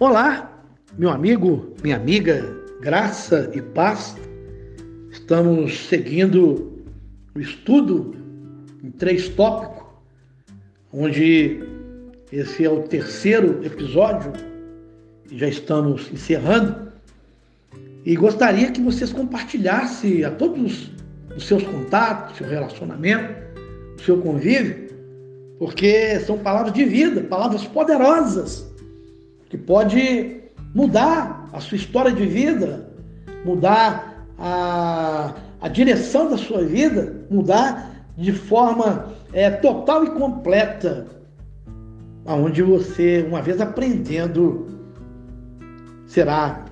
Olá, meu amigo, minha amiga, graça e paz. Estamos seguindo o estudo em três tópicos, onde esse é o terceiro episódio e já estamos encerrando. E gostaria que vocês compartilhassem a todos os seus contatos, seu relacionamento, o seu convívio, porque são palavras de vida, palavras poderosas que pode mudar a sua história de vida, mudar a, a direção da sua vida, mudar de forma é, total e completa, aonde você, uma vez aprendendo, será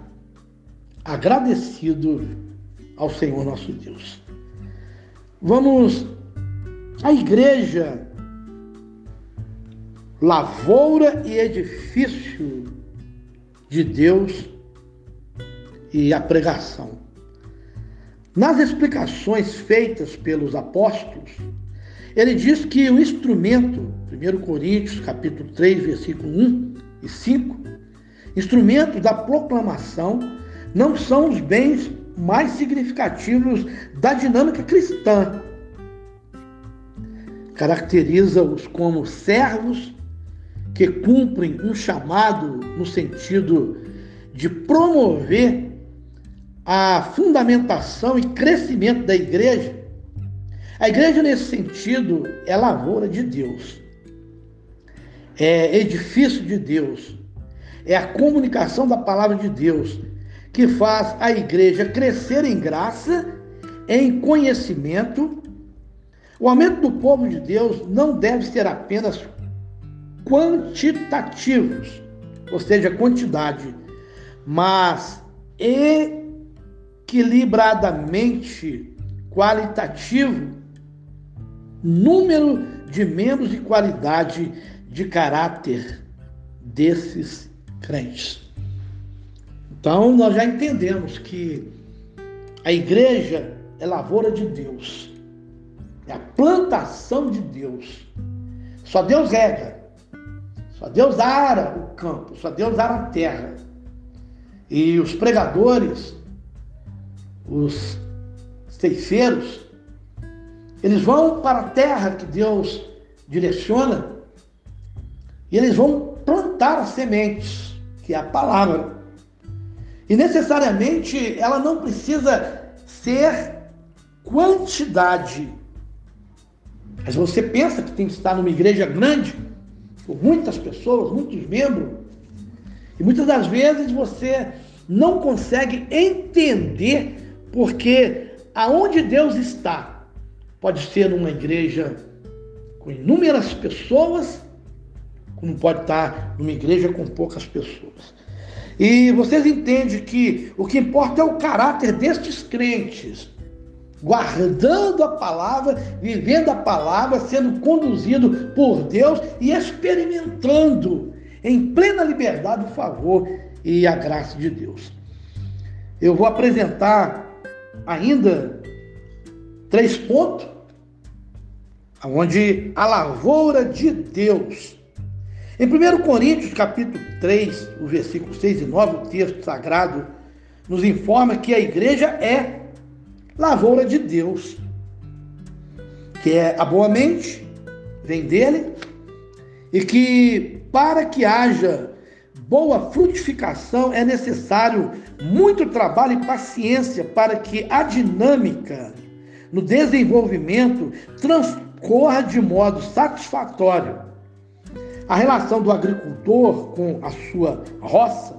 agradecido ao Senhor nosso Deus. Vamos à igreja lavoura e edifício de Deus e a pregação. Nas explicações feitas pelos apóstolos, ele diz que o instrumento, 1 Coríntios capítulo 3, versículo 1 e 5, instrumento da proclamação não são os bens mais significativos da dinâmica cristã. Caracteriza-os como servos que cumprem um chamado no sentido de promover a fundamentação e crescimento da igreja. A igreja, nesse sentido, é lavoura de Deus, é edifício de Deus, é a comunicação da palavra de Deus que faz a igreja crescer em graça, em conhecimento. O aumento do povo de Deus não deve ser apenas quantitativos, ou seja, quantidade, mas equilibradamente qualitativo, número de membros e qualidade de caráter desses crentes. Então, nós já entendemos que a igreja é lavoura de Deus, é a plantação de Deus. Só Deus rega, só Deus ara o campo, só Deus ara a terra. E os pregadores, os ceifeiros, eles vão para a terra que Deus direciona e eles vão plantar as sementes, que é a palavra. E necessariamente ela não precisa ser quantidade. Mas você pensa que tem que estar numa igreja grande, por muitas pessoas, muitos membros. E muitas das vezes você não consegue entender porque aonde Deus está pode ser uma igreja com inúmeras pessoas, como pode estar numa igreja com poucas pessoas. E vocês entendem que o que importa é o caráter destes crentes guardando a palavra, vivendo a palavra, sendo conduzido por Deus e experimentando em plena liberdade o favor e a graça de Deus. Eu vou apresentar ainda três pontos onde a lavoura de Deus. Em 1 Coríntios, capítulo 3, o versículo 6 e 9, o texto sagrado nos informa que a igreja é lavoura de Deus, que é a boa mente, vem dele, e que para que haja boa frutificação é necessário muito trabalho e paciência para que a dinâmica no desenvolvimento transcorra de modo satisfatório. A relação do agricultor com a sua roça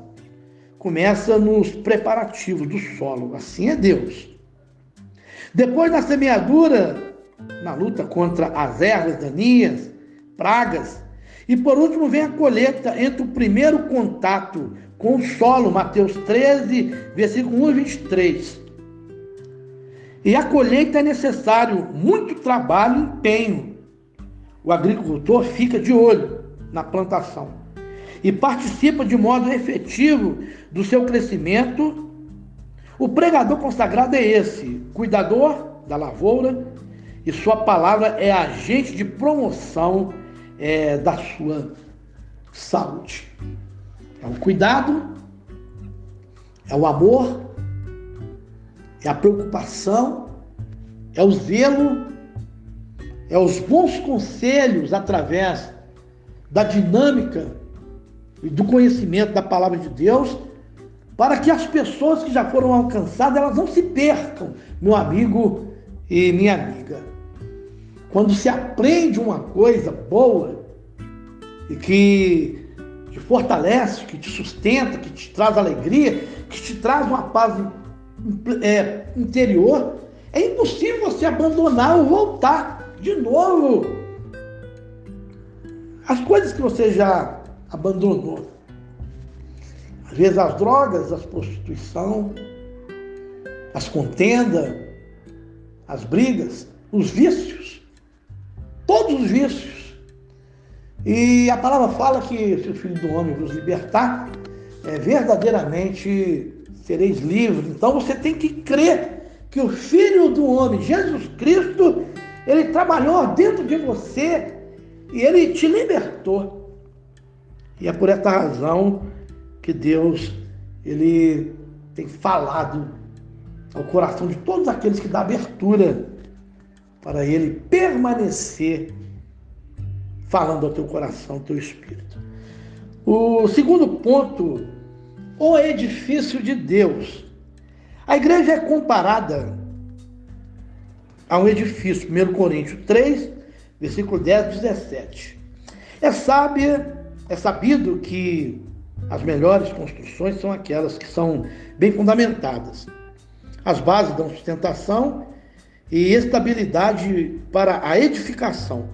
começa nos preparativos do solo, assim é Deus. Depois da semeadura, na luta contra as ervas daninhas, pragas, e por último vem a colheita entre o primeiro contato com o solo, Mateus 13, versículo 1 e 23. E a colheita é necessário muito trabalho e empenho. O agricultor fica de olho na plantação e participa de modo efetivo do seu crescimento o pregador consagrado é esse, cuidador da lavoura, e sua palavra é agente de promoção é, da sua saúde. É o cuidado, é o amor, é a preocupação, é o zelo, é os bons conselhos através da dinâmica e do conhecimento da palavra de Deus, para que as pessoas que já foram alcançadas, elas não se percam, meu amigo e minha amiga. Quando se aprende uma coisa boa e que te fortalece, que te sustenta, que te traz alegria, que te traz uma paz é, interior, é impossível você abandonar ou voltar de novo as coisas que você já abandonou. Às vezes as drogas, a prostituição, as contendas, as brigas, os vícios, todos os vícios. E a palavra fala que se o Filho do Homem vos libertar, é, verdadeiramente sereis livres. Então você tem que crer que o Filho do Homem, Jesus Cristo, ele trabalhou dentro de você e ele te libertou. E é por essa razão que Deus ele tem falado ao coração de todos aqueles que dá abertura para ele permanecer falando ao teu coração, ao teu espírito. O segundo ponto, o edifício de Deus. A igreja é comparada a um edifício, 1 Coríntios 3, versículo 10, 17. É sábia, é sabido que as melhores construções são aquelas que são bem fundamentadas. As bases dão sustentação e estabilidade para a edificação.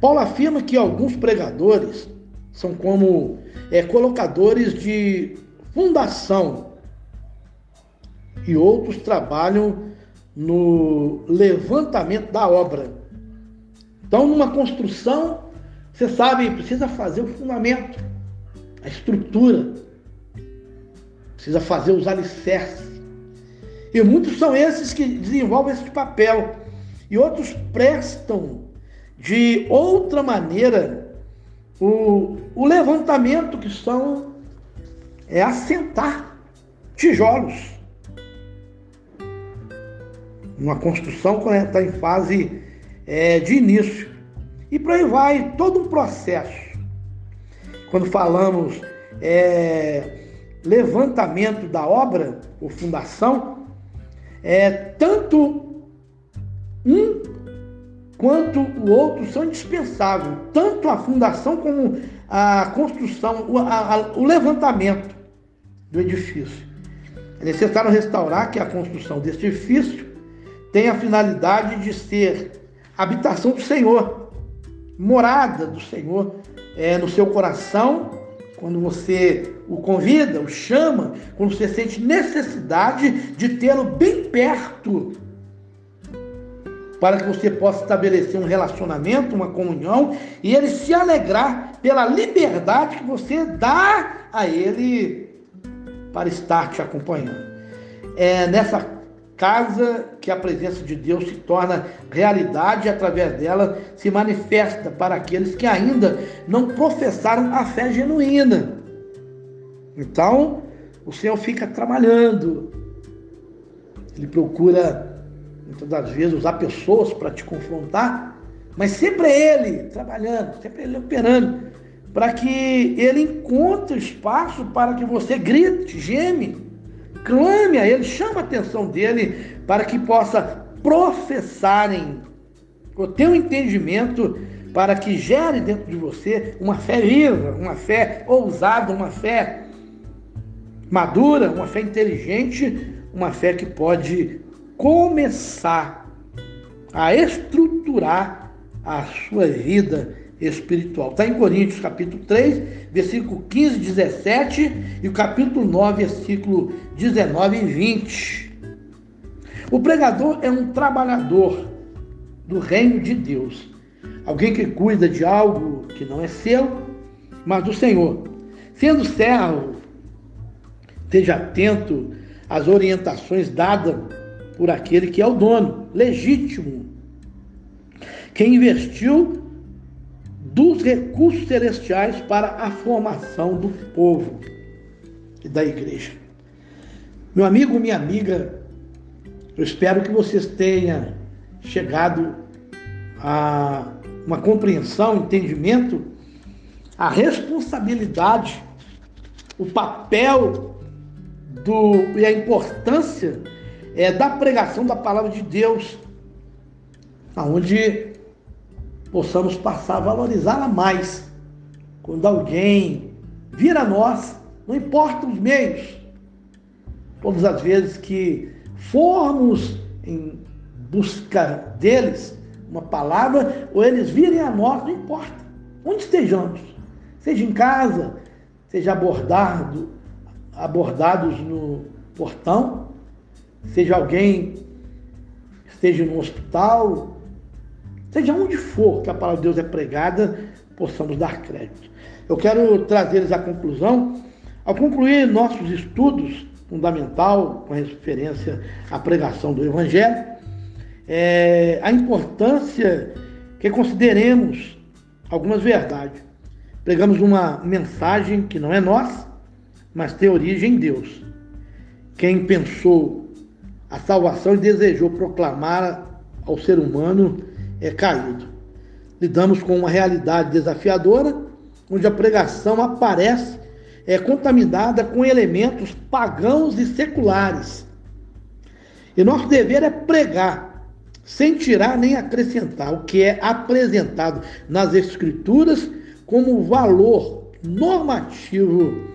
Paulo afirma que alguns pregadores são como é, colocadores de fundação e outros trabalham no levantamento da obra. Então, numa construção, você sabe, precisa fazer o fundamento, a estrutura, precisa fazer os alicerces. E muitos são esses que desenvolvem esse papel, e outros prestam de outra maneira o, o levantamento, que são é assentar tijolos. Uma construção quando está em fase é, de início. E por aí vai todo um processo. Quando falamos é, levantamento da obra, ou fundação, é, tanto um quanto o outro são indispensáveis, tanto a fundação como a construção, o, a, o levantamento do edifício. É necessário restaurar que a construção deste edifício tem a finalidade de ser habitação do Senhor, morada do Senhor é, no seu coração, quando você o convida, o chama, quando você sente necessidade de tê-lo bem perto, para que você possa estabelecer um relacionamento, uma comunhão, e ele se alegrar pela liberdade que você dá a ele para estar te acompanhando. É nessa casa que a presença de Deus se torna realidade e através dela se manifesta para aqueles que ainda não professaram a fé genuína. Então, o Senhor fica trabalhando. Ele procura muitas das vezes usar pessoas para te confrontar, mas sempre é Ele trabalhando, sempre é Ele operando, para que Ele encontre espaço para que você grite, geme, clame a Ele, chama a atenção dele para que possa professarem o teu entendimento para que gere dentro de você uma fé viva, uma fé ousada, uma fé madura, uma fé inteligente, uma fé que pode começar a estruturar a sua vida espiritual. Está em Coríntios capítulo 3, versículo 15, 17 e o capítulo 9, versículo 19 e 20. O pregador é um trabalhador do reino de Deus, alguém que cuida de algo que não é seu, mas do Senhor. Sendo servo, esteja atento às orientações dadas por aquele que é o dono, legítimo. Quem investiu dos recursos celestiais para a formação do povo e da igreja. Meu amigo, minha amiga, eu espero que vocês tenham chegado a uma compreensão, entendimento, a responsabilidade, o papel do, e a importância é, da pregação da palavra de Deus, aonde possamos passar a valorizá-la mais. Quando alguém vir a nós, não importa os meios, todas as vezes que formos em busca deles uma palavra, ou eles virem a nós, não importa, onde estejamos, seja em casa, seja abordado, abordados no portão, seja alguém esteja no hospital, seja onde for que a palavra de Deus é pregada, possamos dar crédito. Eu quero trazer-lhes a conclusão. Ao concluir nossos estudos fundamental com referência à pregação do Evangelho, é, a importância que consideremos algumas verdades. Pregamos uma mensagem que não é nossa, mas tem origem em Deus. Quem pensou a salvação e desejou proclamar ao ser humano é caído. Lidamos com uma realidade desafiadora, onde a pregação aparece é contaminada com elementos pagãos e seculares. E nosso dever é pregar, sem tirar nem acrescentar, o que é apresentado nas Escrituras como valor normativo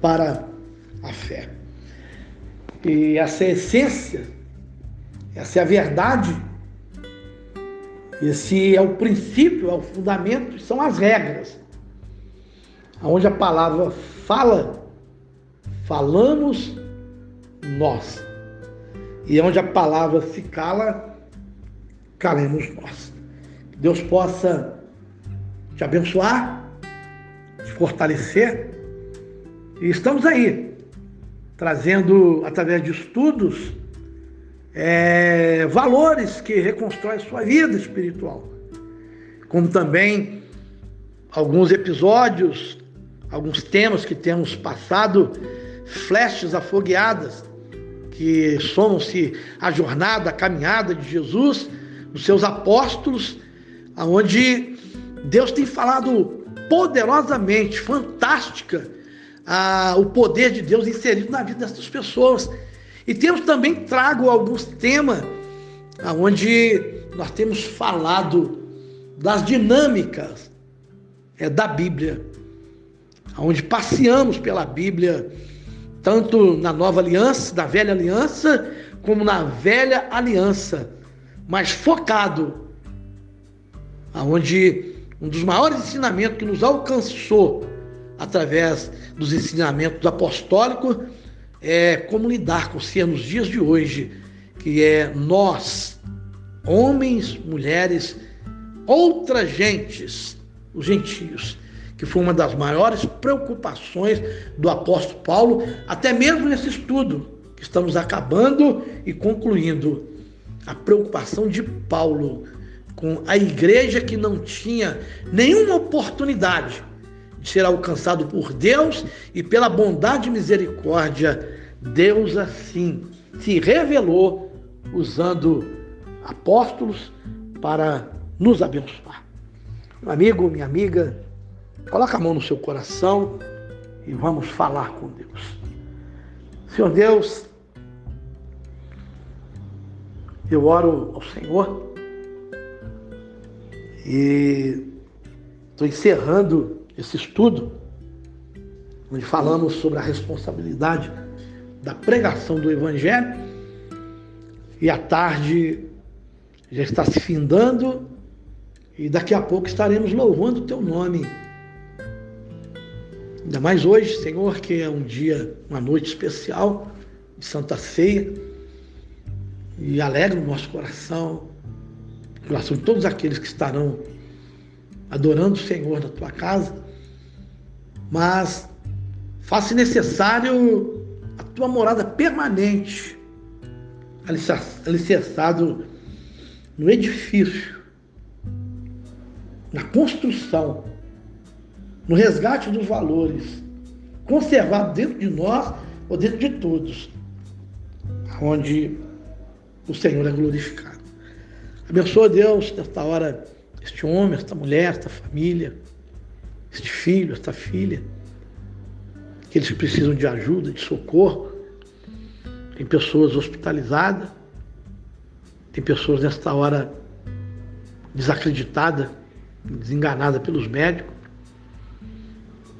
para a fé. E essa é a essência, essa é a verdade, esse é o princípio, é o fundamento, são as regras. Onde a palavra fala, falamos nós. E onde a palavra se cala, calemos nós. Que Deus possa te abençoar, te fortalecer. E estamos aí, trazendo, através de estudos, é, valores que reconstroem a sua vida espiritual. Como também alguns episódios, alguns temas que temos passado, flechas afogueadas, que somam-se a jornada, a caminhada de Jesus, os seus apóstolos, aonde Deus tem falado poderosamente, fantástica, a, o poder de Deus inserido na vida dessas pessoas. E temos também trago alguns temas onde nós temos falado das dinâmicas é, da Bíblia, onde passeamos pela Bíblia, tanto na nova aliança, da velha aliança, como na velha aliança, mas focado, aonde um dos maiores ensinamentos que nos alcançou através dos ensinamentos apostólicos é como lidar com ser nos dias de hoje, que é nós, homens, mulheres, outras gentes, os gentios, que foi uma das maiores preocupações do apóstolo Paulo, até mesmo nesse estudo que estamos acabando e concluindo. A preocupação de Paulo com a igreja que não tinha nenhuma oportunidade de ser alcançado por Deus e pela bondade e misericórdia, Deus assim se revelou usando apóstolos para nos abençoar. Meu amigo, minha amiga, coloca a mão no seu coração e vamos falar com Deus. Senhor Deus, eu oro ao Senhor e estou encerrando esse estudo, onde falamos sobre a responsabilidade da pregação do Evangelho, e a tarde já está se findando, e daqui a pouco estaremos louvando o teu nome. Ainda mais hoje, Senhor, que é um dia, uma noite especial de Santa Ceia, e alegra o nosso coração, o coração de todos aqueles que estarão adorando o Senhor na tua casa, mas faça necessário a tua morada permanente, alicerçado no edifício na construção, no resgate dos valores, conservados dentro de nós ou dentro de todos, onde o Senhor é glorificado. Abençoa Deus nesta hora este homem, esta mulher, esta família, este filho, esta filha, que eles precisam de ajuda, de socorro. Tem pessoas hospitalizadas, tem pessoas nesta hora desacreditadas, desenganadas pelos médicos.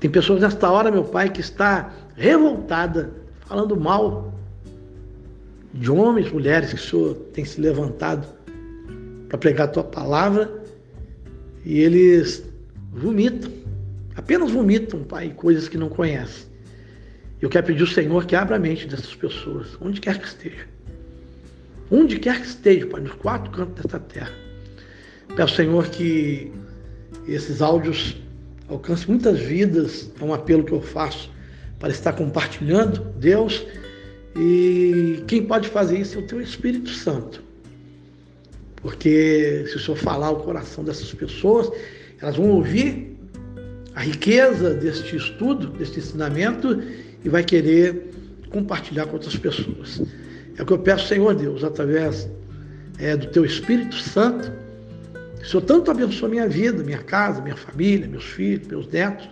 Tem pessoas nesta hora, meu pai, que está revoltada, falando mal de homens, mulheres que o Senhor tem se levantado para pregar a tua palavra e eles vomitam, apenas vomitam, Pai, coisas que não conhecem. Eu quero pedir ao Senhor que abra a mente dessas pessoas, onde quer que esteja. Onde quer que esteja, Pai, nos quatro cantos desta terra. Peço, Senhor, que esses áudios alcancem muitas vidas. É um apelo que eu faço para estar compartilhando, Deus. E quem pode fazer isso é o Teu Espírito Santo. Porque se o Senhor falar o coração dessas pessoas, elas vão ouvir a riqueza deste estudo, deste ensinamento e vai querer compartilhar com outras pessoas. É o que eu peço, Senhor Deus, através é, do Teu Espírito Santo. O Senhor tanto abençoe minha vida, minha casa, minha família, meus filhos, meus netos,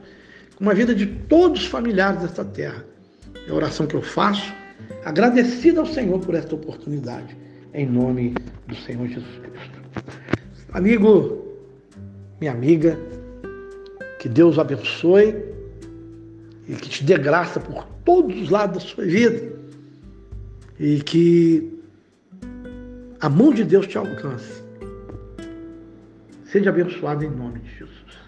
como a vida de todos os familiares desta terra. É a oração que eu faço, agradecida ao Senhor por esta oportunidade em nome do Senhor Jesus Cristo. Amigo, minha amiga, que Deus abençoe e que te dê graça por todos os lados da sua vida e que a mão de Deus te alcance. Seja abençoado em nome de Jesus.